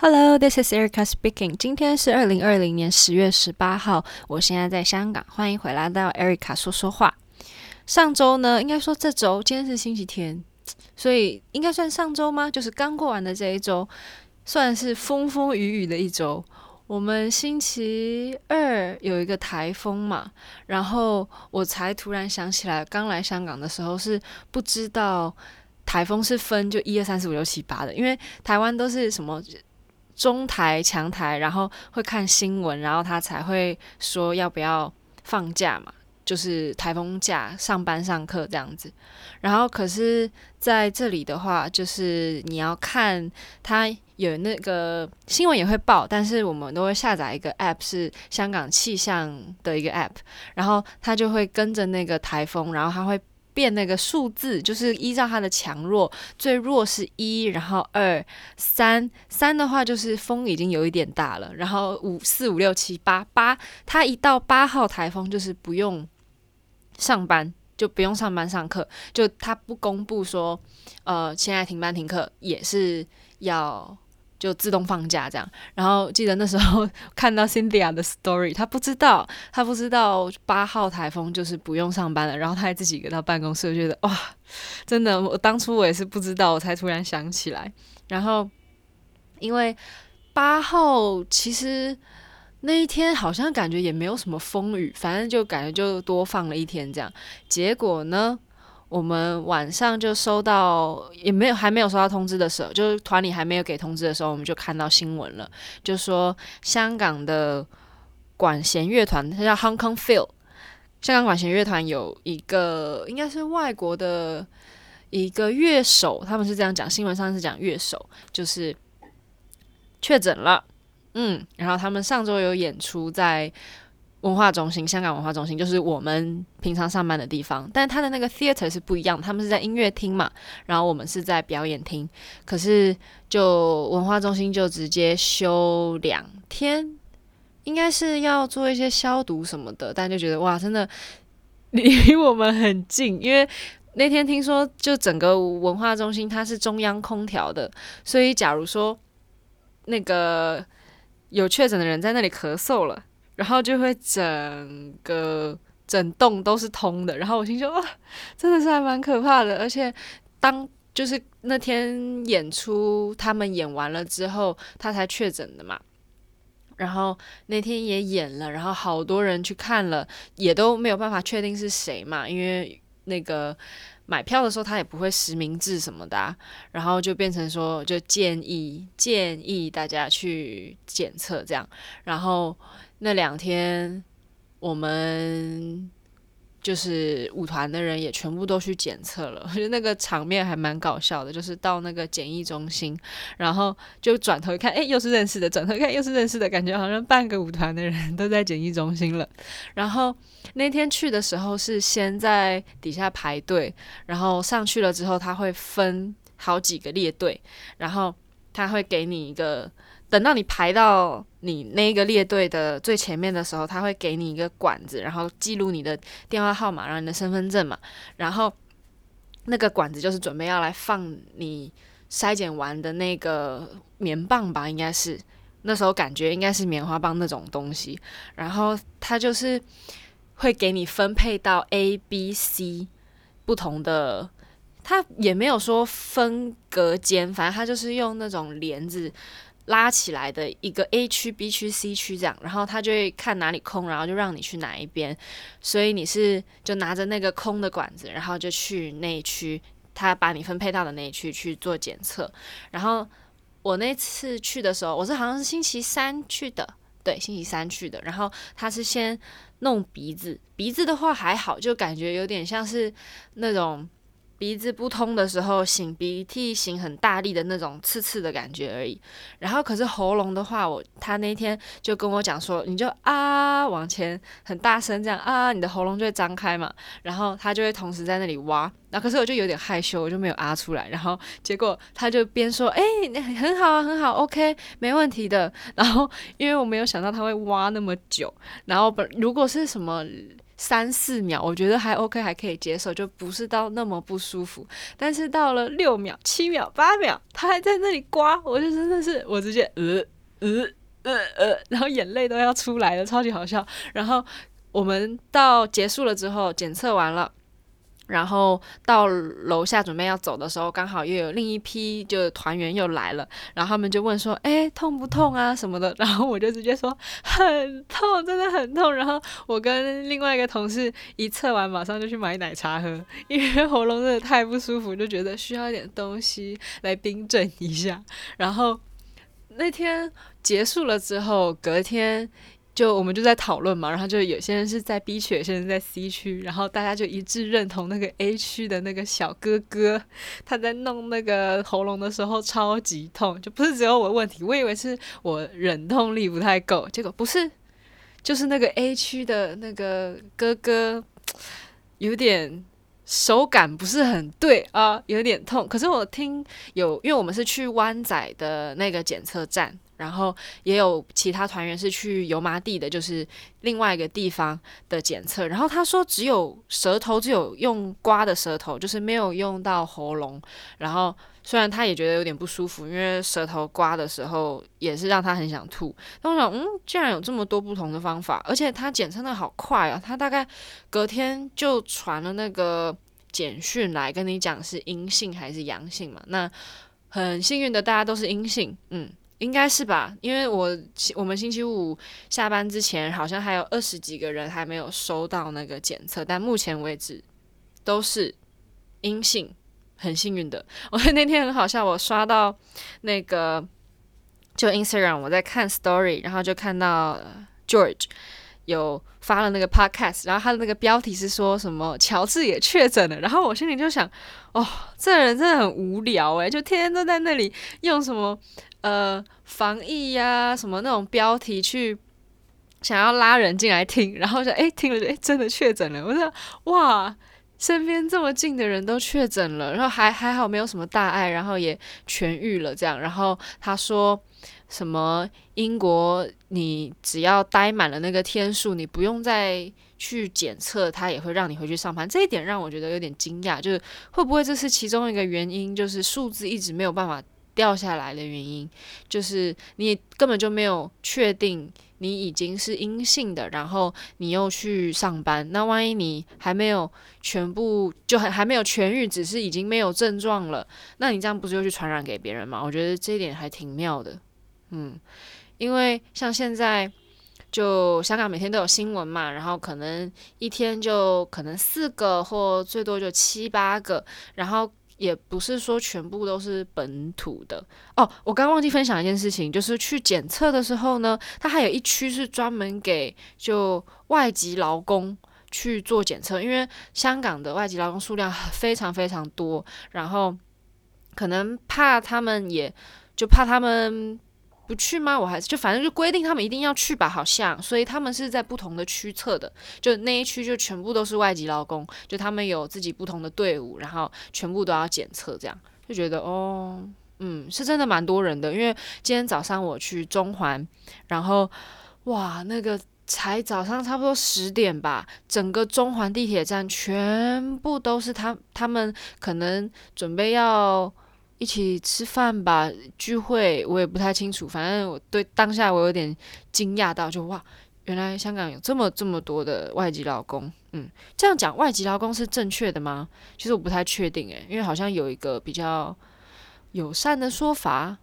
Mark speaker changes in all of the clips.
Speaker 1: Hello, this is Erica speaking. 今天是二零二零年十月十八号，我现在在香港，欢迎回来到 Erica 说说话。上周呢，应该说这周，今天是星期天，所以应该算上周吗？就是刚过完的这一周，算是风风雨雨的一周。我们星期二有一个台风嘛，然后我才突然想起来，刚来香港的时候是不知道台风是分就一二三四五六七八的，因为台湾都是什么。中台、强台，然后会看新闻，然后他才会说要不要放假嘛，就是台风假，上班上课这样子。然后可是在这里的话，就是你要看他有那个新闻也会报，但是我们都会下载一个 app，是香港气象的一个 app，然后他就会跟着那个台风，然后他会。变那个数字，就是依照它的强弱，最弱是一，然后二、三，三的话就是风已经有一点大了，然后五、四、五、六、七、八，八，它一到八号台风就是不用上班，就不用上班上课，就它不公布说，呃，现在停班停课也是要。就自动放假这样，然后记得那时候 看到 Cynthia 的 story，他不知道，他不知道八号台风就是不用上班了，然后他还自己给到办公室，觉得哇，真的，我当初我也是不知道，我才突然想起来。然后因为八号其实那一天好像感觉也没有什么风雨，反正就感觉就多放了一天这样。结果呢？我们晚上就收到，也没有还没有收到通知的时候，就是团里还没有给通知的时候，我们就看到新闻了，就说香港的管弦乐团，它叫 Hong Kong Phil，香港管弦乐团有一个应该是外国的一个乐手，他们是这样讲，新闻上是讲乐手，就是确诊了，嗯，然后他们上周有演出在。文化中心，香港文化中心就是我们平常上班的地方，但他的那个 theater 是不一样，他们是在音乐厅嘛，然后我们是在表演厅。可是就文化中心就直接休两天，应该是要做一些消毒什么的，但就觉得哇，真的离我们很近，因为那天听说就整个文化中心它是中央空调的，所以假如说那个有确诊的人在那里咳嗽了。然后就会整个整栋都是通的，然后我心说哇，真的是还蛮可怕的。而且当就是那天演出，他们演完了之后，他才确诊的嘛。然后那天也演了，然后好多人去看了，也都没有办法确定是谁嘛，因为那个买票的时候他也不会实名制什么的啊，然后就变成说就建议建议大家去检测这样，然后。那两天，我们就是舞团的人也全部都去检测了，我觉得那个场面还蛮搞笑的。就是到那个检疫中心，然后就转头一看，哎，又是认识的；转头一看，又是认识的，感觉好像半个舞团的人都在检疫中心了。然后那天去的时候是先在底下排队，然后上去了之后，他会分好几个列队，然后他会给你一个。等到你排到你那个列队的最前面的时候，他会给你一个管子，然后记录你的电话号码，然后你的身份证嘛，然后那个管子就是准备要来放你筛检完的那个棉棒吧，应该是那时候感觉应该是棉花棒那种东西，然后他就是会给你分配到 A、B、C 不同的，他也没有说分隔间，反正他就是用那种帘子。拉起来的一个 A 区、B 区、C 区这样，然后他就会看哪里空，然后就让你去哪一边。所以你是就拿着那个空的管子，然后就去那一区，他把你分配到的那一区去做检测。然后我那次去的时候，我是好像是星期三去的，对，星期三去的。然后他是先弄鼻子，鼻子的话还好，就感觉有点像是那种。鼻子不通的时候，擤鼻涕擤很大力的那种刺刺的感觉而已。然后可是喉咙的话，我他那天就跟我讲说，你就啊往前很大声这样啊，你的喉咙就会张开嘛。然后他就会同时在那里挖。然后可是我就有点害羞，我就没有啊出来。然后结果他就边说，哎，很好啊，很好，OK，没问题的。然后因为我没有想到他会挖那么久。然后本如果是什么。三四秒，我觉得还 OK，还可以接受，就不是到那么不舒服。但是到了六秒、七秒、八秒，他还在那里刮，我就真的是我直接呃呃呃呃，然后眼泪都要出来了，超级好笑。然后我们到结束了之后，检测完了。然后到楼下准备要走的时候，刚好又有另一批就团员又来了，然后他们就问说：“哎，痛不痛啊？什么的？” 然后我就直接说：“很痛，真的很痛。”然后我跟另外一个同事一测完，马上就去买奶茶喝，因为喉咙真的太不舒服，就觉得需要一点东西来冰镇一下。然后那天结束了之后，隔天。就我们就在讨论嘛，然后就有些人是在 B 区，有些人在 C 区，然后大家就一致认同那个 A 区的那个小哥哥，他在弄那个喉咙的时候超级痛，就不是只有我的问题，我以为是我忍痛力不太够，结果不是，就是那个 A 区的那个哥哥有点手感不是很对啊，有点痛。可是我听有，因为我们是去湾仔的那个检测站。然后也有其他团员是去油麻地的，就是另外一个地方的检测。然后他说只有舌头，只有用刮的舌头，就是没有用到喉咙。然后虽然他也觉得有点不舒服，因为舌头刮的时候也是让他很想吐。但我想，嗯，既然有这么多不同的方法，而且他检测的好快啊，他大概隔天就传了那个简讯来跟你讲是阴性还是阳性嘛。那很幸运的，大家都是阴性，嗯。应该是吧，因为我我们星期五下班之前，好像还有二十几个人还没有收到那个检测，但目前为止都是阴性，很幸运的。我 那天很好笑，我刷到那个就 Instagram，我在看 Story，然后就看到 George 有发了那个 Podcast，然后他的那个标题是说什么乔治也确诊了，然后我心里就想，哦，这人真的很无聊诶，就天天都在那里用什么。呃，防疫呀、什么那种标题去想要拉人进来听，然后就哎听了就哎真的确诊了，我说哇，身边这么近的人都确诊了，然后还还好没有什么大碍，然后也痊愈了这样。然后他说什么英国你只要待满了那个天数，你不用再去检测，他也会让你回去上班。这一点让我觉得有点惊讶，就是会不会这是其中一个原因，就是数字一直没有办法。掉下来的原因就是你根本就没有确定你已经是阴性的，然后你又去上班，那万一你还没有全部就还还没有痊愈，只是已经没有症状了，那你这样不是又去传染给别人吗？我觉得这一点还挺妙的，嗯，因为像现在就香港每天都有新闻嘛，然后可能一天就可能四个或最多就七八个，然后。也不是说全部都是本土的哦。我刚忘记分享一件事情，就是去检测的时候呢，它还有一区是专门给就外籍劳工去做检测，因为香港的外籍劳工数量非常非常多，然后可能怕他们也就怕他们。不去吗？我还是就反正就规定他们一定要去吧，好像，所以他们是在不同的区测的，就那一区就全部都是外籍劳工，就他们有自己不同的队伍，然后全部都要检测，这样就觉得哦，嗯，是真的蛮多人的，因为今天早上我去中环，然后哇，那个才早上差不多十点吧，整个中环地铁站全部都是他，他们可能准备要。一起吃饭吧，聚会我也不太清楚。反正我对当下我有点惊讶到就，哇，原来香港有这么这么多的外籍劳工。嗯，这样讲外籍劳工是正确的吗？其实我不太确定诶，因为好像有一个比较友善的说法。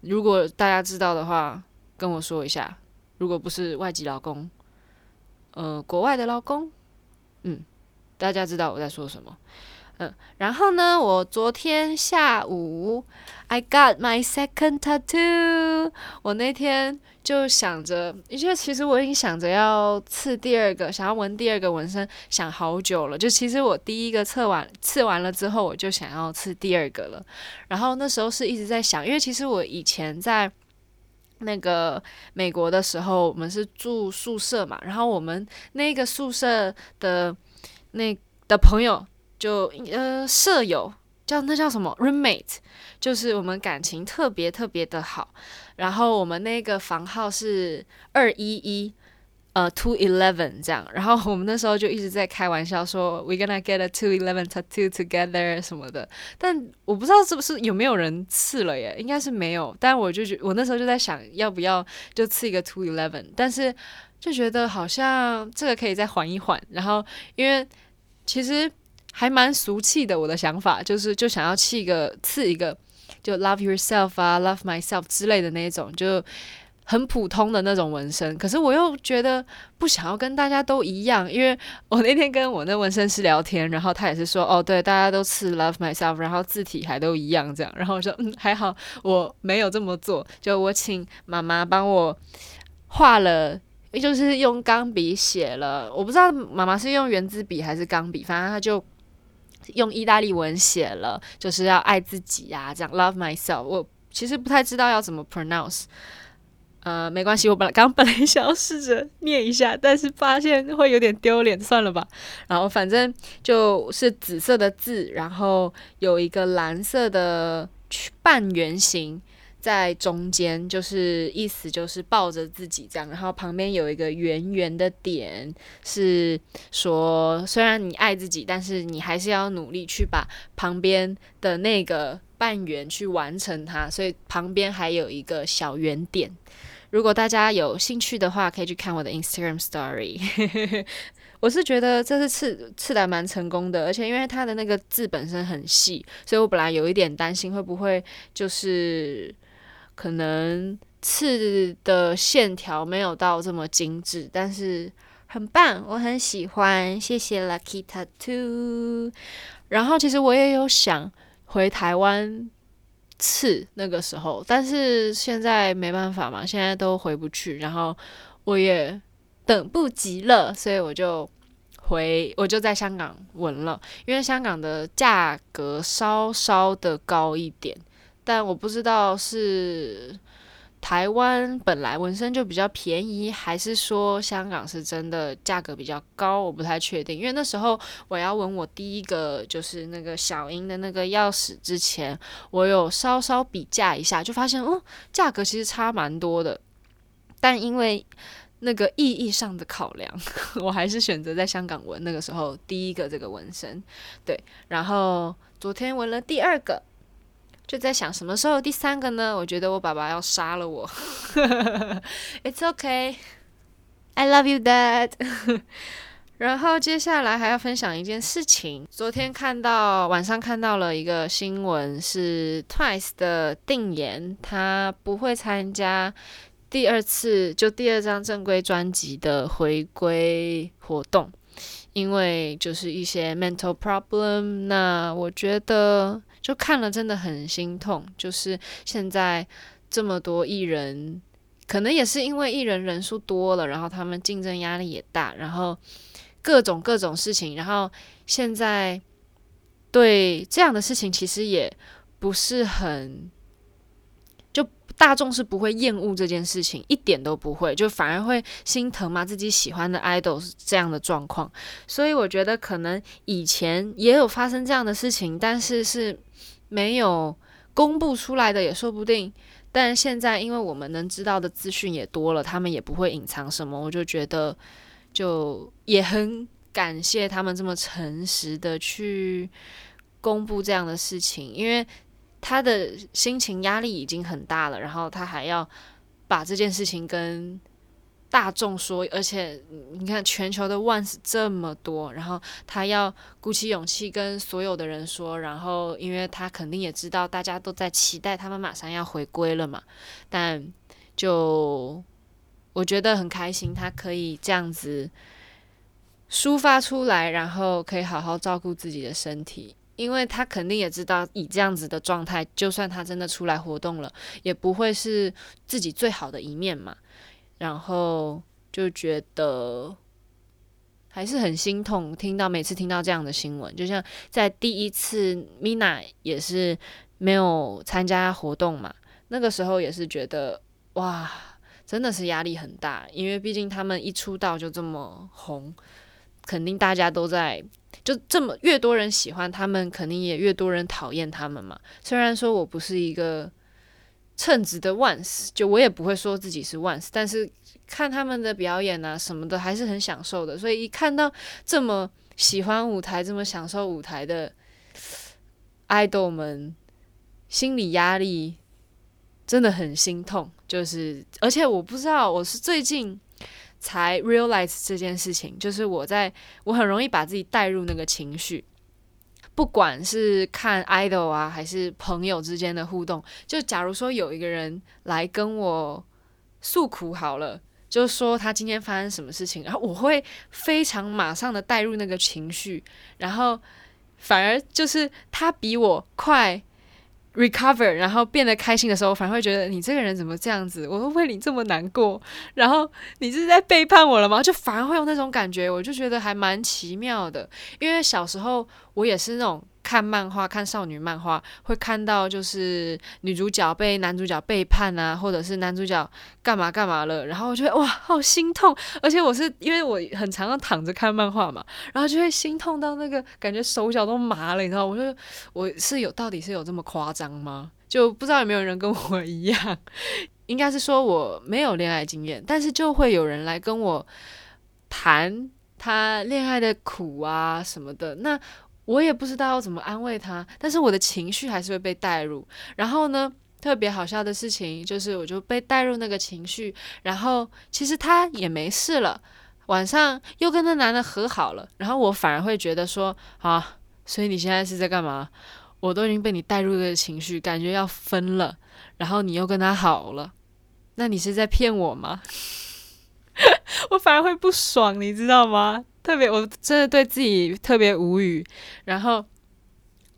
Speaker 1: 如果大家知道的话，跟我说一下。如果不是外籍劳工，呃，国外的劳工，嗯，大家知道我在说什么。嗯，然后呢，我昨天下午，I got my second tattoo。我那天就想着，因为其实我已经想着要刺第二个，想要纹第二个纹身，想好久了。就其实我第一个刺完，刺完了之后，我就想要刺第二个了。然后那时候是一直在想，因为其实我以前在那个美国的时候，我们是住宿舍嘛，然后我们那个宿舍的那的朋友。就呃，舍友叫那叫什么？roommate，就是我们感情特别特别的好。然后我们那个房号是二一一，呃，two eleven 这样，然后我们那时候就一直在开玩笑说，we gonna get a two eleven tattoo together 什么的，但我不知道是不是有没有人刺了耶，应该是没有，但我就觉我那时候就在想要不要就刺一个 two eleven，但是就觉得好像这个可以再缓一缓，然后因为其实还蛮俗气的，我的想法就是就想要刺一个刺一个就 love yourself 啊，love myself 之类的那一种就。很普通的那种纹身，可是我又觉得不想要跟大家都一样，因为我那天跟我那纹身师聊天，然后他也是说，哦，对，大家都刺 love myself，然后字体还都一样这样，然后我说，嗯，还好我没有这么做，就我请妈妈帮我画了，就是用钢笔写了，我不知道妈妈是用圆珠笔还是钢笔，反正他就用意大利文写了，就是要爱自己呀，这样 love myself，我其实不太知道要怎么 pronounce。呃，没关系，我本来刚本来想要试着念一下，但是发现会有点丢脸，算了吧。然后反正就是紫色的字，然后有一个蓝色的半圆形在中间，就是意思就是抱着自己这样。然后旁边有一个圆圆的点，是说虽然你爱自己，但是你还是要努力去把旁边的那个半圆去完成它。所以旁边还有一个小圆点。如果大家有兴趣的话，可以去看我的 Instagram Story。我是觉得这次刺刺的蛮成功的，而且因为它的那个字本身很细，所以我本来有一点担心会不会就是可能刺的线条没有到这么精致，但是很棒，我很喜欢，谢谢 Lucky Tattoo。然后其实我也有想回台湾。刺那个时候，但是现在没办法嘛，现在都回不去，然后我也等不及了，所以我就回，我就在香港纹了，因为香港的价格稍稍的高一点，但我不知道是。台湾本来纹身就比较便宜，还是说香港是真的价格比较高？我不太确定，因为那时候我要纹我第一个就是那个小樱的那个钥匙之前，我有稍稍比价一下，就发现哦，价格其实差蛮多的。但因为那个意义上的考量，我还是选择在香港纹。那个时候第一个这个纹身，对，然后昨天纹了第二个。就在想什么时候第三个呢？我觉得我爸爸要杀了我。It's okay, I love you, Dad. 然后接下来还要分享一件事情。昨天看到晚上看到了一个新闻，是 Twice 的定妍，他不会参加第二次就第二张正规专辑的回归活动，因为就是一些 mental problem。那我觉得。就看了真的很心痛，就是现在这么多艺人，可能也是因为艺人人数多了，然后他们竞争压力也大，然后各种各种事情，然后现在对这样的事情其实也不是很，大众是不会厌恶这件事情，一点都不会，就反而会心疼嘛，自己喜欢的 idol 是这样的状况，所以我觉得可能以前也有发生这样的事情，但是是。没有公布出来的也说不定，但现在因为我们能知道的资讯也多了，他们也不会隐藏什么，我就觉得就也很感谢他们这么诚实的去公布这样的事情，因为他的心情压力已经很大了，然后他还要把这件事情跟。大众说，而且你看全球的 ones 这么多，然后他要鼓起勇气跟所有的人说，然后因为他肯定也知道大家都在期待他们马上要回归了嘛，但就我觉得很开心，他可以这样子抒发出来，然后可以好好照顾自己的身体，因为他肯定也知道以这样子的状态，就算他真的出来活动了，也不会是自己最好的一面嘛。然后就觉得还是很心痛，听到每次听到这样的新闻，就像在第一次 Mina 也是没有参加活动嘛，那个时候也是觉得哇，真的是压力很大，因为毕竟他们一出道就这么红，肯定大家都在，就这么越多人喜欢他们，肯定也越多人讨厌他们嘛。虽然说我不是一个。称职的 once，就我也不会说自己是 once，但是看他们的表演啊什么的，还是很享受的。所以一看到这么喜欢舞台、这么享受舞台的 idol 们，心理压力真的很心痛。就是，而且我不知道，我是最近才 realize 这件事情，就是我在我很容易把自己带入那个情绪。不管是看 idol 啊，还是朋友之间的互动，就假如说有一个人来跟我诉苦好了，就说他今天发生什么事情，然后我会非常马上的带入那个情绪，然后反而就是他比我快。recover，然后变得开心的时候，反而会觉得你这个人怎么这样子？我会为你这么难过，然后你是在背叛我了吗？就反而会有那种感觉，我就觉得还蛮奇妙的。因为小时候我也是那种。看漫画，看少女漫画，会看到就是女主角被男主角背叛啊，或者是男主角干嘛干嘛了，然后我觉得哇，好心痛。而且我是因为我很常常躺着看漫画嘛，然后就会心痛到那个感觉手脚都麻了，你知道？我就我是有到底是有这么夸张吗？就不知道有没有人跟我一样，应该是说我没有恋爱经验，但是就会有人来跟我谈他恋爱的苦啊什么的，那。我也不知道要怎么安慰他，但是我的情绪还是会被带入。然后呢，特别好笑的事情就是，我就被带入那个情绪，然后其实他也没事了，晚上又跟那男的和好了。然后我反而会觉得说，啊，所以你现在是在干嘛？我都已经被你带入这个情绪，感觉要分了，然后你又跟他好了，那你是在骗我吗？我反而会不爽，你知道吗？特别，我真的对自己特别无语。然后，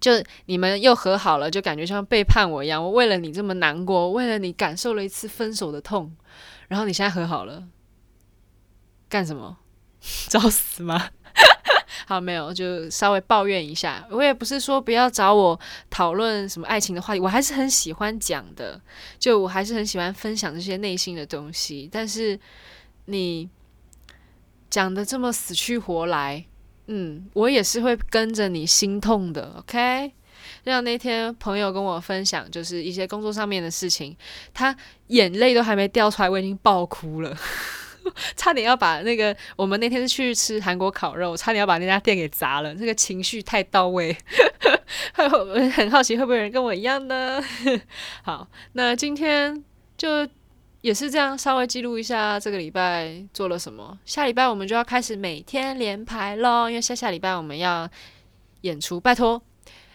Speaker 1: 就你们又和好了，就感觉像背叛我一样。我为了你这么难过，为了你感受了一次分手的痛，然后你现在和好了，干什么？找死吗？好，没有，就稍微抱怨一下。我也不是说不要找我讨论什么爱情的话题，我还是很喜欢讲的。就我还是很喜欢分享这些内心的东西。但是你。讲得这么死去活来，嗯，我也是会跟着你心痛的，OK？就像那天朋友跟我分享，就是一些工作上面的事情，他眼泪都还没掉出来，我已经爆哭了，差点要把那个我们那天是去吃韩国烤肉，差点要把那家店给砸了，这个情绪太到位，我很好奇会不会有人跟我一样呢？好，那今天就。也是这样，稍微记录一下这个礼拜做了什么。下礼拜我们就要开始每天连排咯，因为下下礼拜我们要演出。拜托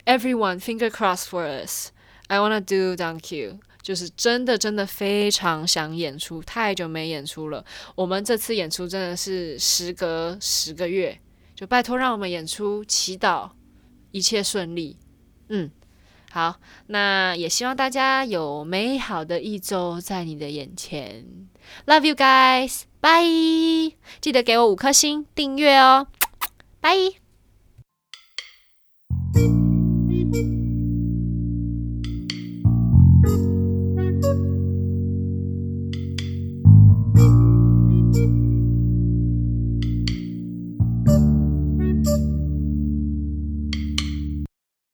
Speaker 1: ，everyone finger cross for us. I wanna do, thank you。就是真的真的非常想演出，太久没演出了。我们这次演出真的是时隔十个月，就拜托让我们演出，祈祷一切顺利。嗯。好，那也希望大家有美好的一周在你的眼前。Love you guys，拜！记得给我五颗星订阅哦，拜。